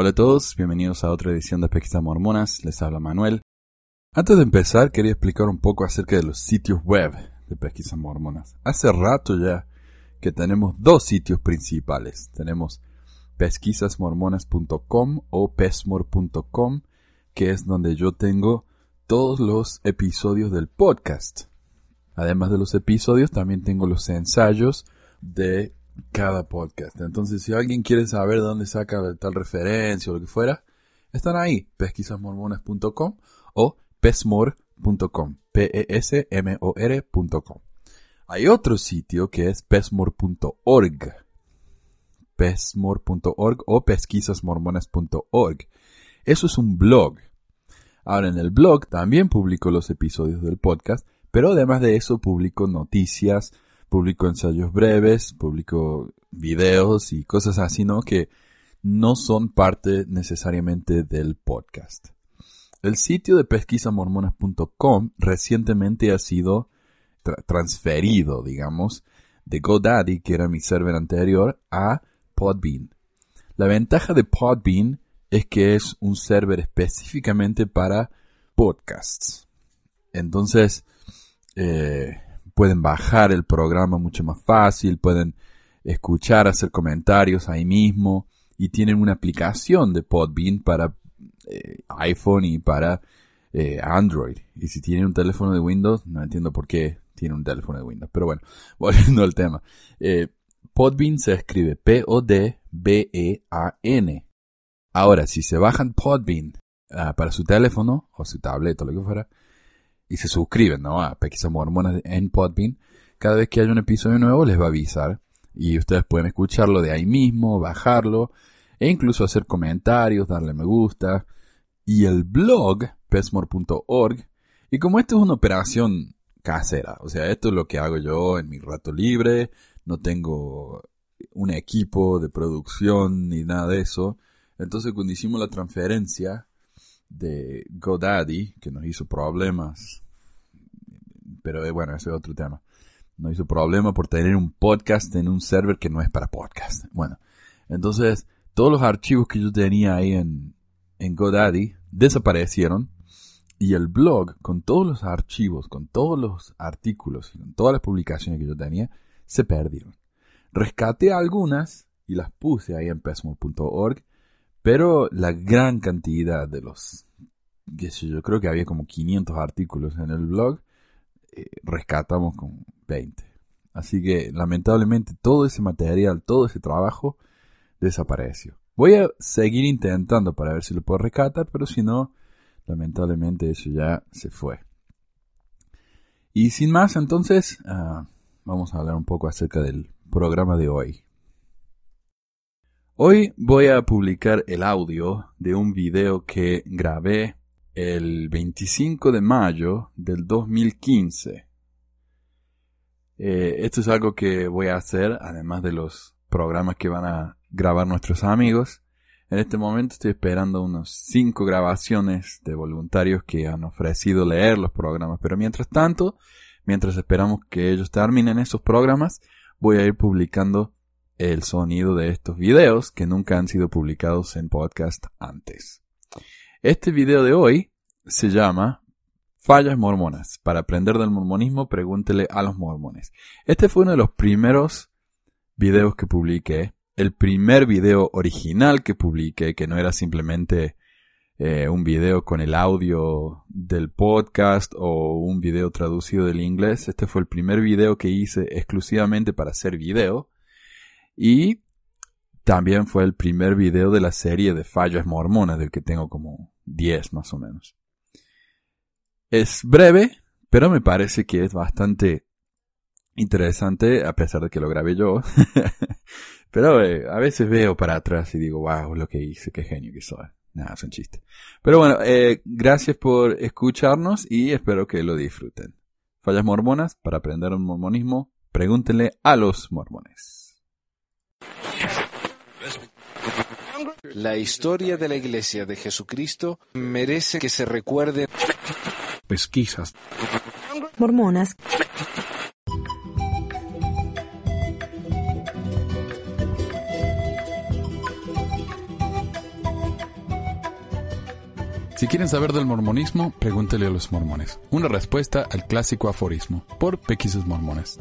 Hola a todos, bienvenidos a otra edición de Pesquisas Mormonas, les habla Manuel. Antes de empezar, quería explicar un poco acerca de los sitios web de Pesquisas Mormonas. Hace rato ya que tenemos dos sitios principales. Tenemos pesquisasmormonas.com o pesmor.com, que es donde yo tengo todos los episodios del podcast. Además de los episodios, también tengo los ensayos de cada podcast. Entonces, si alguien quiere saber dónde saca tal referencia o lo que fuera, están ahí, pesquisasmormonas.com o pesmor.com, P-E-S-M-O-R.com. Hay otro sitio que es pesmor.org, pesmor.org o pesquisasmormonas.org. Eso es un blog. Ahora, en el blog también publico los episodios del podcast, pero además de eso publico noticias, publico ensayos breves, publico videos y cosas así, ¿no? Que no son parte necesariamente del podcast. El sitio de pesquisamormonas.com recientemente ha sido transferido, digamos, de GoDaddy, que era mi server anterior, a Podbean. La ventaja de Podbean es que es un server específicamente para podcasts. Entonces, eh, pueden bajar el programa mucho más fácil, pueden escuchar, hacer comentarios ahí mismo y tienen una aplicación de Podbean para eh, iPhone y para eh, Android. Y si tienen un teléfono de Windows, no entiendo por qué tiene un teléfono de Windows. Pero bueno, volviendo al tema. Eh, Podbean se escribe P-O-D-B-E-A-N. Ahora, si se bajan Podbean ah, para su teléfono o su tablet o lo que fuera, y se suscriben ¿no? a Pesquisa Mormonas en Podbean, cada vez que haya un episodio nuevo les va a avisar y ustedes pueden escucharlo de ahí mismo, bajarlo e incluso hacer comentarios, darle me gusta. Y el blog, pesmore.org, y como esto es una operación casera, o sea, esto es lo que hago yo en mi rato libre, no tengo un equipo de producción ni nada de eso, entonces cuando hicimos la transferencia, de GoDaddy, que nos hizo problemas, pero eh, bueno, ese es otro tema. Nos hizo problemas por tener un podcast en un server que no es para podcast. Bueno, entonces todos los archivos que yo tenía ahí en, en GoDaddy desaparecieron y el blog con todos los archivos, con todos los artículos con todas las publicaciones que yo tenía se perdieron. Rescaté algunas y las puse ahí en pesmore.org pero la gran cantidad de los, yo creo que había como 500 artículos en el blog, eh, rescatamos con 20. Así que lamentablemente todo ese material, todo ese trabajo desapareció. Voy a seguir intentando para ver si lo puedo rescatar, pero si no, lamentablemente eso ya se fue. Y sin más, entonces, ah, vamos a hablar un poco acerca del programa de hoy. Hoy voy a publicar el audio de un video que grabé el 25 de mayo del 2015. Eh, esto es algo que voy a hacer, además de los programas que van a grabar nuestros amigos. En este momento estoy esperando unos 5 grabaciones de voluntarios que han ofrecido leer los programas, pero mientras tanto, mientras esperamos que ellos terminen esos programas, voy a ir publicando el sonido de estos videos que nunca han sido publicados en podcast antes. Este video de hoy se llama Fallas mormonas. Para aprender del mormonismo, pregúntele a los mormones. Este fue uno de los primeros videos que publiqué. El primer video original que publiqué, que no era simplemente eh, un video con el audio del podcast o un video traducido del inglés. Este fue el primer video que hice exclusivamente para hacer video y también fue el primer video de la serie de fallas mormonas, del que tengo como 10 más o menos. Es breve, pero me parece que es bastante interesante, a pesar de que lo grabé yo. pero eh, a veces veo para atrás y digo, wow, lo que hice, qué genio que soy. Nada, es un chiste. Pero bueno, eh, gracias por escucharnos y espero que lo disfruten. Fallas mormonas, para aprender un mormonismo, pregúntenle a los mormones. La historia de la Iglesia de Jesucristo merece que se recuerde. Pesquisas. Mormonas. Si quieren saber del mormonismo, pregúntele a los mormones. Una respuesta al clásico aforismo, por Pequises Mormones.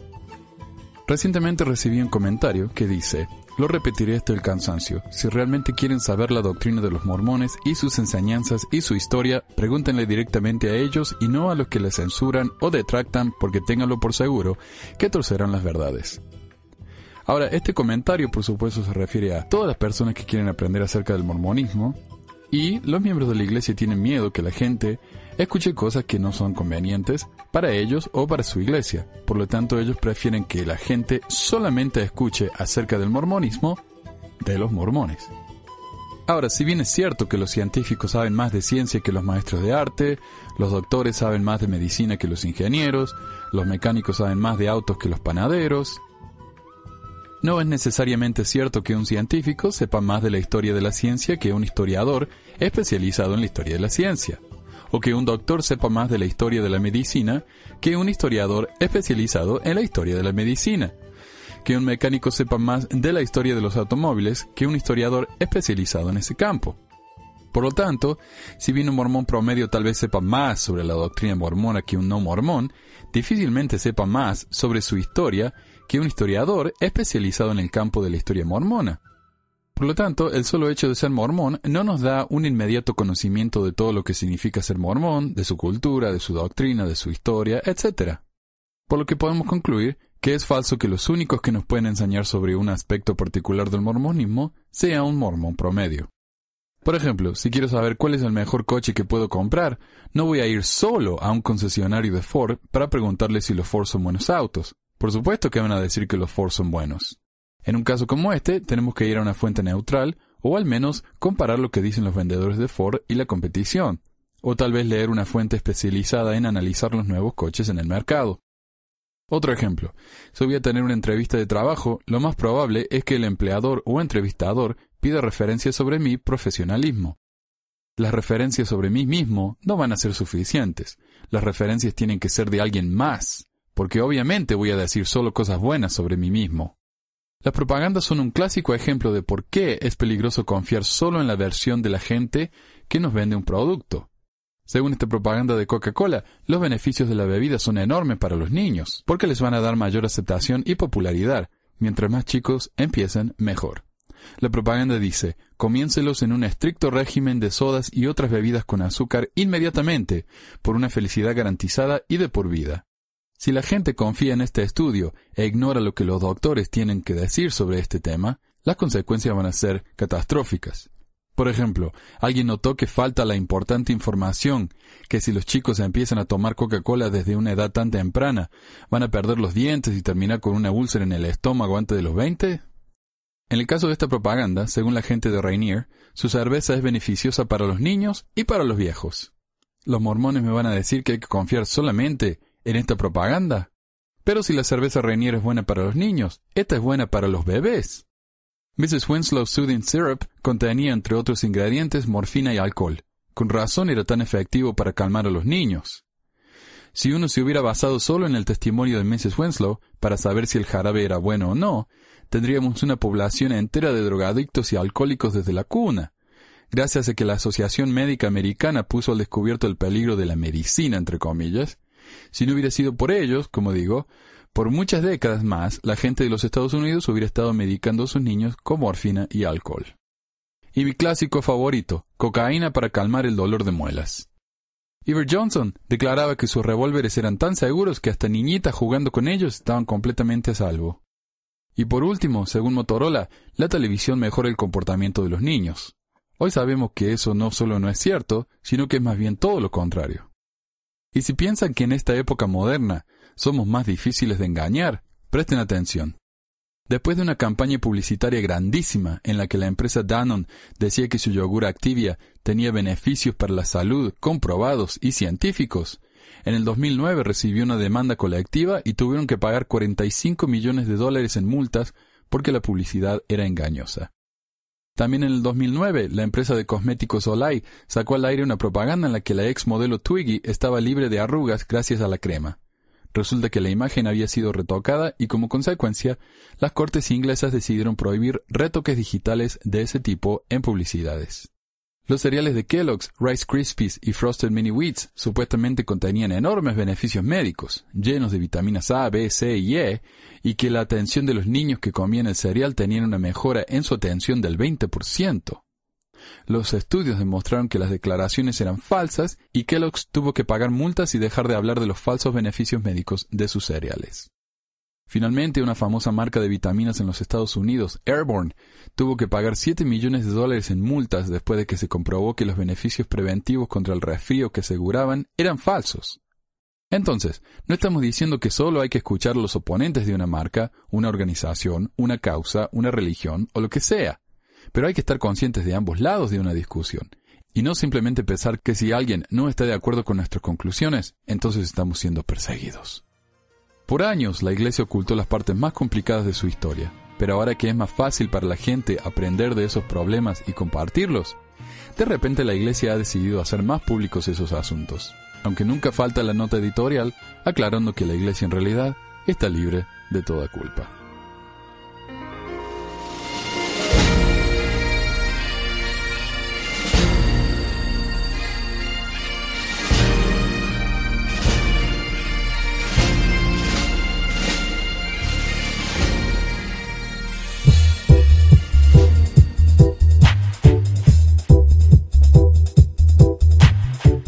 Recientemente recibí un comentario que dice, lo repetiré hasta el cansancio, si realmente quieren saber la doctrina de los mormones y sus enseñanzas y su historia, pregúntenle directamente a ellos y no a los que les censuran o detractan porque ténganlo por seguro que torcerán las verdades. Ahora, este comentario por supuesto se refiere a todas las personas que quieren aprender acerca del mormonismo y los miembros de la iglesia tienen miedo que la gente escuche cosas que no son convenientes para ellos o para su iglesia. Por lo tanto, ellos prefieren que la gente solamente escuche acerca del mormonismo de los mormones. Ahora, si bien es cierto que los científicos saben más de ciencia que los maestros de arte, los doctores saben más de medicina que los ingenieros, los mecánicos saben más de autos que los panaderos, no es necesariamente cierto que un científico sepa más de la historia de la ciencia que un historiador especializado en la historia de la ciencia o que un doctor sepa más de la historia de la medicina que un historiador especializado en la historia de la medicina, que un mecánico sepa más de la historia de los automóviles que un historiador especializado en ese campo. Por lo tanto, si bien un mormón promedio tal vez sepa más sobre la doctrina mormona que un no mormón, difícilmente sepa más sobre su historia que un historiador especializado en el campo de la historia mormona. Por lo tanto, el solo hecho de ser mormón no nos da un inmediato conocimiento de todo lo que significa ser mormón, de su cultura, de su doctrina, de su historia, etc. Por lo que podemos concluir que es falso que los únicos que nos pueden enseñar sobre un aspecto particular del mormonismo sea un mormón promedio. Por ejemplo, si quiero saber cuál es el mejor coche que puedo comprar, no voy a ir solo a un concesionario de Ford para preguntarle si los Ford son buenos autos. Por supuesto que van a decir que los Ford son buenos. En un caso como este, tenemos que ir a una fuente neutral, o al menos comparar lo que dicen los vendedores de Ford y la competición, o tal vez leer una fuente especializada en analizar los nuevos coches en el mercado. Otro ejemplo, si voy a tener una entrevista de trabajo, lo más probable es que el empleador o entrevistador pida referencias sobre mi profesionalismo. Las referencias sobre mí mismo no van a ser suficientes. Las referencias tienen que ser de alguien más, porque obviamente voy a decir solo cosas buenas sobre mí mismo. Las propagandas son un clásico ejemplo de por qué es peligroso confiar solo en la versión de la gente que nos vende un producto. Según esta propaganda de Coca-Cola, los beneficios de la bebida son enormes para los niños, porque les van a dar mayor aceptación y popularidad. Mientras más chicos empiecen, mejor. La propaganda dice, comiéncelos en un estricto régimen de sodas y otras bebidas con azúcar inmediatamente, por una felicidad garantizada y de por vida. Si la gente confía en este estudio e ignora lo que los doctores tienen que decir sobre este tema, las consecuencias van a ser catastróficas. Por ejemplo, alguien notó que falta la importante información que si los chicos empiezan a tomar Coca-Cola desde una edad tan temprana, van a perder los dientes y terminar con una úlcera en el estómago antes de los 20? En el caso de esta propaganda, según la gente de Rainier, su cerveza es beneficiosa para los niños y para los viejos. Los mormones me van a decir que hay que confiar solamente en esta propaganda. Pero si la cerveza Rainier es buena para los niños, esta es buena para los bebés. Mrs. Winslow Soothing Syrup contenía, entre otros ingredientes, morfina y alcohol. Con razón era tan efectivo para calmar a los niños. Si uno se hubiera basado solo en el testimonio de Mrs. Winslow para saber si el jarabe era bueno o no, tendríamos una población entera de drogadictos y alcohólicos desde la cuna. Gracias a que la Asociación Médica Americana puso al descubierto el peligro de la medicina, entre comillas, si no hubiera sido por ellos, como digo, por muchas décadas más, la gente de los Estados Unidos hubiera estado medicando a sus niños con morfina y alcohol. Y mi clásico favorito, cocaína para calmar el dolor de muelas. Iver Johnson declaraba que sus revólveres eran tan seguros que hasta niñitas jugando con ellos estaban completamente a salvo. Y por último, según Motorola, la televisión mejora el comportamiento de los niños. Hoy sabemos que eso no solo no es cierto, sino que es más bien todo lo contrario. Y si piensan que en esta época moderna somos más difíciles de engañar, presten atención. Después de una campaña publicitaria grandísima en la que la empresa Danone decía que su yogur Activia tenía beneficios para la salud comprobados y científicos, en el 2009 recibió una demanda colectiva y tuvieron que pagar 45 millones de dólares en multas porque la publicidad era engañosa. También en el 2009, la empresa de cosméticos Olay sacó al aire una propaganda en la que la ex modelo Twiggy estaba libre de arrugas gracias a la crema. Resulta que la imagen había sido retocada y como consecuencia, las cortes inglesas decidieron prohibir retoques digitales de ese tipo en publicidades. Los cereales de Kellogg's, Rice Krispies y Frosted Mini Wheats supuestamente contenían enormes beneficios médicos, llenos de vitaminas A, B, C y E, y que la atención de los niños que comían el cereal tenían una mejora en su atención del 20%. Los estudios demostraron que las declaraciones eran falsas y Kellogg's tuvo que pagar multas y dejar de hablar de los falsos beneficios médicos de sus cereales. Finalmente, una famosa marca de vitaminas en los Estados Unidos, Airborne, tuvo que pagar 7 millones de dólares en multas después de que se comprobó que los beneficios preventivos contra el resfrío que aseguraban eran falsos. Entonces, no estamos diciendo que solo hay que escuchar a los oponentes de una marca, una organización, una causa, una religión o lo que sea, pero hay que estar conscientes de ambos lados de una discusión, y no simplemente pensar que si alguien no está de acuerdo con nuestras conclusiones, entonces estamos siendo perseguidos. Por años la Iglesia ocultó las partes más complicadas de su historia, pero ahora que es más fácil para la gente aprender de esos problemas y compartirlos, de repente la Iglesia ha decidido hacer más públicos esos asuntos, aunque nunca falta la nota editorial aclarando que la Iglesia en realidad está libre de toda culpa.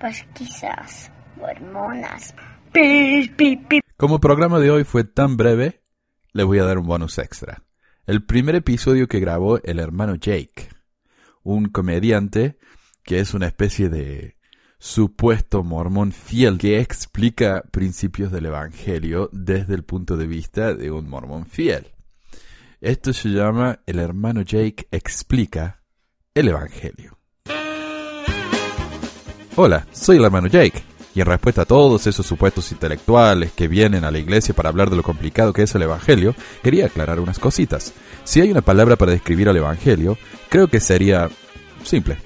Pues quizás hormonas. Como el programa de hoy fue tan breve, le voy a dar un bonus extra. El primer episodio que grabó el hermano Jake, un comediante que es una especie de supuesto mormón fiel que explica principios del Evangelio desde el punto de vista de un mormón fiel. Esto se llama El hermano Jake explica el Evangelio. Hola, soy el hermano Jake, y en respuesta a todos esos supuestos intelectuales que vienen a la iglesia para hablar de lo complicado que es el Evangelio, quería aclarar unas cositas. Si hay una palabra para describir al Evangelio, creo que sería simple.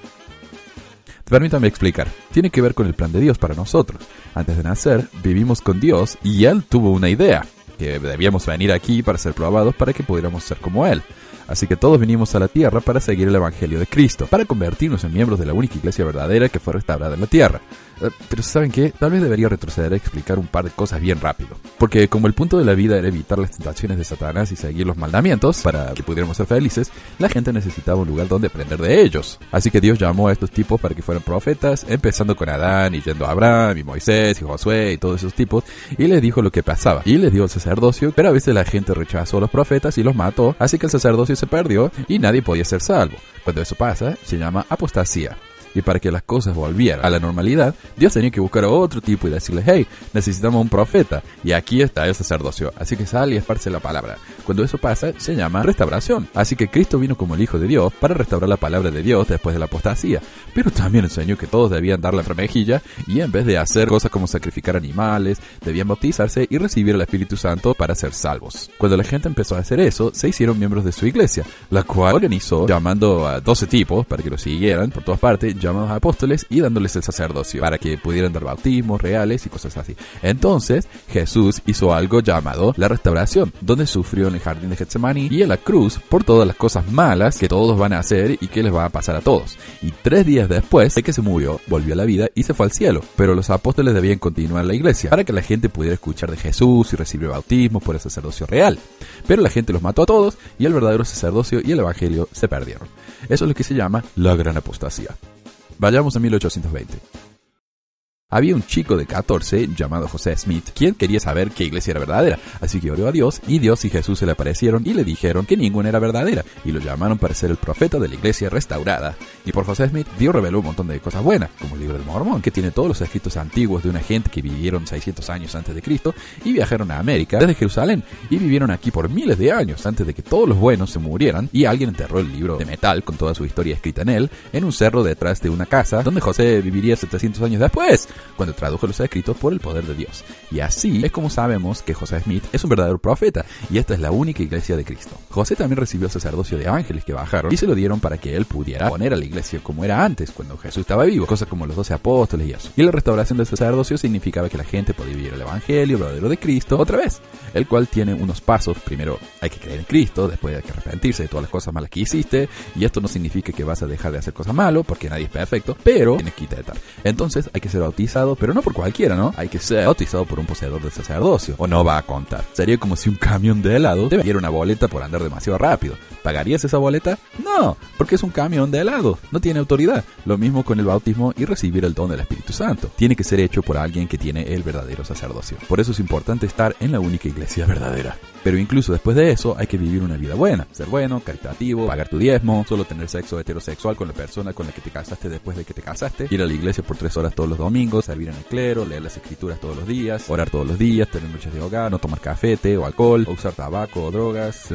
Permítame explicar. Tiene que ver con el plan de Dios para nosotros. Antes de nacer, vivimos con Dios y Él tuvo una idea que debíamos venir aquí para ser probados para que pudiéramos ser como Él. Así que todos vinimos a la tierra para seguir el Evangelio de Cristo, para convertirnos en miembros de la única iglesia verdadera que fue restaurada en la tierra. Eh, pero ¿saben qué? Tal vez debería retroceder a explicar un par de cosas bien rápido. Porque como el punto de la vida era evitar las tentaciones de Satanás y seguir los mandamientos para que pudiéramos ser felices, la gente necesitaba un lugar donde aprender de ellos. Así que Dios llamó a estos tipos para que fueran profetas, empezando con Adán y yendo a Abraham y Moisés y Josué y todos esos tipos, y les dijo lo que pasaba. Y les dio el sacerdocio, pero a veces la gente rechazó a los profetas y los mató, así que el sacerdocio se perdió y nadie podía ser salvo. Cuando eso pasa, se llama apostasía y para que las cosas volvieran a la normalidad, Dios tenía que buscar a otro tipo y decirle, hey, necesitamos un profeta, y aquí está el sacerdocio, así que sal y esparce la palabra. Cuando eso pasa, se llama restauración. Así que Cristo vino como el Hijo de Dios para restaurar la palabra de Dios después de la apostasía, pero también enseñó que todos debían dar la mejilla y en vez de hacer cosas como sacrificar animales, debían bautizarse y recibir el Espíritu Santo para ser salvos. Cuando la gente empezó a hacer eso, se hicieron miembros de su iglesia, la cual organizó llamando a 12 tipos para que lo siguieran por todas partes, llamados apóstoles y dándoles el sacerdocio para que pudieran dar bautismos reales y cosas así. Entonces, Jesús hizo algo llamado la restauración, donde sufrió en el jardín de Getsemaní y en la cruz por todas las cosas malas que todos van a hacer y que les va a pasar a todos. Y tres días después de que se murió, volvió a la vida y se fue al cielo. Pero los apóstoles debían continuar la iglesia para que la gente pudiera escuchar de Jesús y recibir bautismo por el sacerdocio real. Pero la gente los mató a todos y el verdadero sacerdocio y el evangelio se perdieron. Eso es lo que se llama la gran apostasía. Vayamos a 1820. Había un chico de 14 llamado José Smith, quien quería saber qué iglesia era verdadera, así que oró a Dios y Dios y Jesús se le aparecieron y le dijeron que ninguna era verdadera y lo llamaron para ser el profeta de la iglesia restaurada. Y por José Smith, Dios reveló un montón de cosas buenas, como el libro del Mormón, que tiene todos los escritos antiguos de una gente que vivieron 600 años antes de Cristo y viajaron a América desde Jerusalén y vivieron aquí por miles de años antes de que todos los buenos se murieran y alguien enterró el libro de metal con toda su historia escrita en él en un cerro detrás de una casa donde José viviría 700 años después cuando tradujo los escritos por el poder de Dios. Y así es como sabemos que José Smith es un verdadero profeta, y esta es la única iglesia de Cristo. José también recibió el sacerdocio de ángeles que bajaron y se lo dieron para que él pudiera poner a la iglesia como era antes, cuando Jesús estaba vivo, cosas como los doce apóstoles y eso. Y la restauración del sacerdocio significaba que la gente podía vivir el evangelio verdadero de Cristo otra vez, el cual tiene unos pasos. Primero hay que creer en Cristo, después hay que arrepentirse de todas las cosas malas que hiciste, y esto no significa que vas a dejar de hacer cosas malas, porque nadie es perfecto, pero tienes que intentar. Entonces hay que ser bautizado, pero no por cualquiera, ¿no? Hay que ser bautizado por un poseedor del sacerdocio, o no va a contar. Sería como si un camión de helado te diera una boleta por andar demasiado rápido. ¿Pagarías esa boleta? No, porque es un camión de helado, no tiene autoridad. Lo mismo con el bautismo y recibir el don del Espíritu Santo. Tiene que ser hecho por alguien que tiene el verdadero sacerdocio. Por eso es importante estar en la única iglesia verdadera. Pero incluso después de eso hay que vivir una vida buena, ser bueno, caritativo, pagar tu diezmo, solo tener sexo heterosexual con la persona con la que te casaste después de que te casaste, ir a la iglesia por tres horas todos los domingos, servir en el clero, leer las escrituras todos los días, orar todos los días, tener noches de hogar, no tomar café, té o alcohol, o usar tabaco o drogas.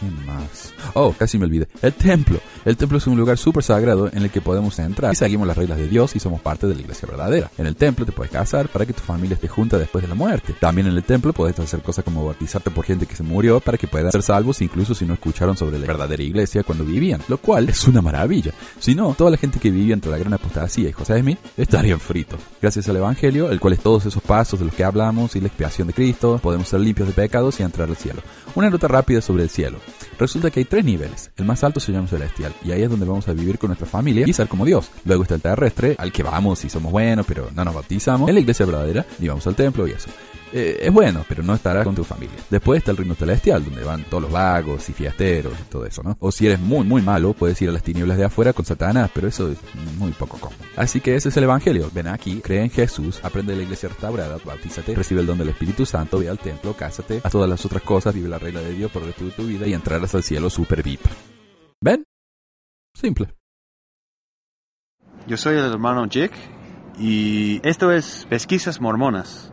¿Qué más? Oh, casi me olvidé. El templo. El templo es un lugar súper sagrado en el que podemos entrar y seguimos las reglas de Dios y somos parte de la iglesia verdadera. En el templo te puedes casar para que tu familia esté junta después de la muerte. También en el templo puedes hacer cosas como bautizarte por gente que se murió para que puedan ser salvos incluso si no escucharon sobre la verdadera iglesia cuando vivían, lo cual es una maravilla. Si no, toda la gente que vivía entre la gran apostasía y José Smith estarían fritos. Gracias al Evangelio, el cual es todos esos pasos de los que hablamos y la expiación de Cristo, podemos ser limpios de pecados y entrar al cielo. Una nota rápida sobre el cielo. Resulta que hay tres niveles. El más alto se llama celestial y ahí es donde vamos a vivir con nuestra familia y ser como Dios. Luego está el terrestre, al que vamos y somos buenos, pero no nos bautizamos. En la iglesia verdadera y vamos al templo y eso. Eh, es bueno, pero no estará con tu familia. Después está el reino celestial, donde van todos los vagos y fiesteros y todo eso, ¿no? O si eres muy, muy malo, puedes ir a las tinieblas de afuera con Satanás, pero eso es muy poco común. Así que ese es el Evangelio. Ven aquí, cree en Jesús, aprende de la iglesia restaurada, bautízate, recibe el don del Espíritu Santo, ve al templo, cásate, haz todas las otras cosas, vive la regla de Dios por el resto de tu vida y entrarás al cielo super VIP. ¿Ven? Simple. Yo soy el hermano Jake y esto es Pesquisas Mormonas.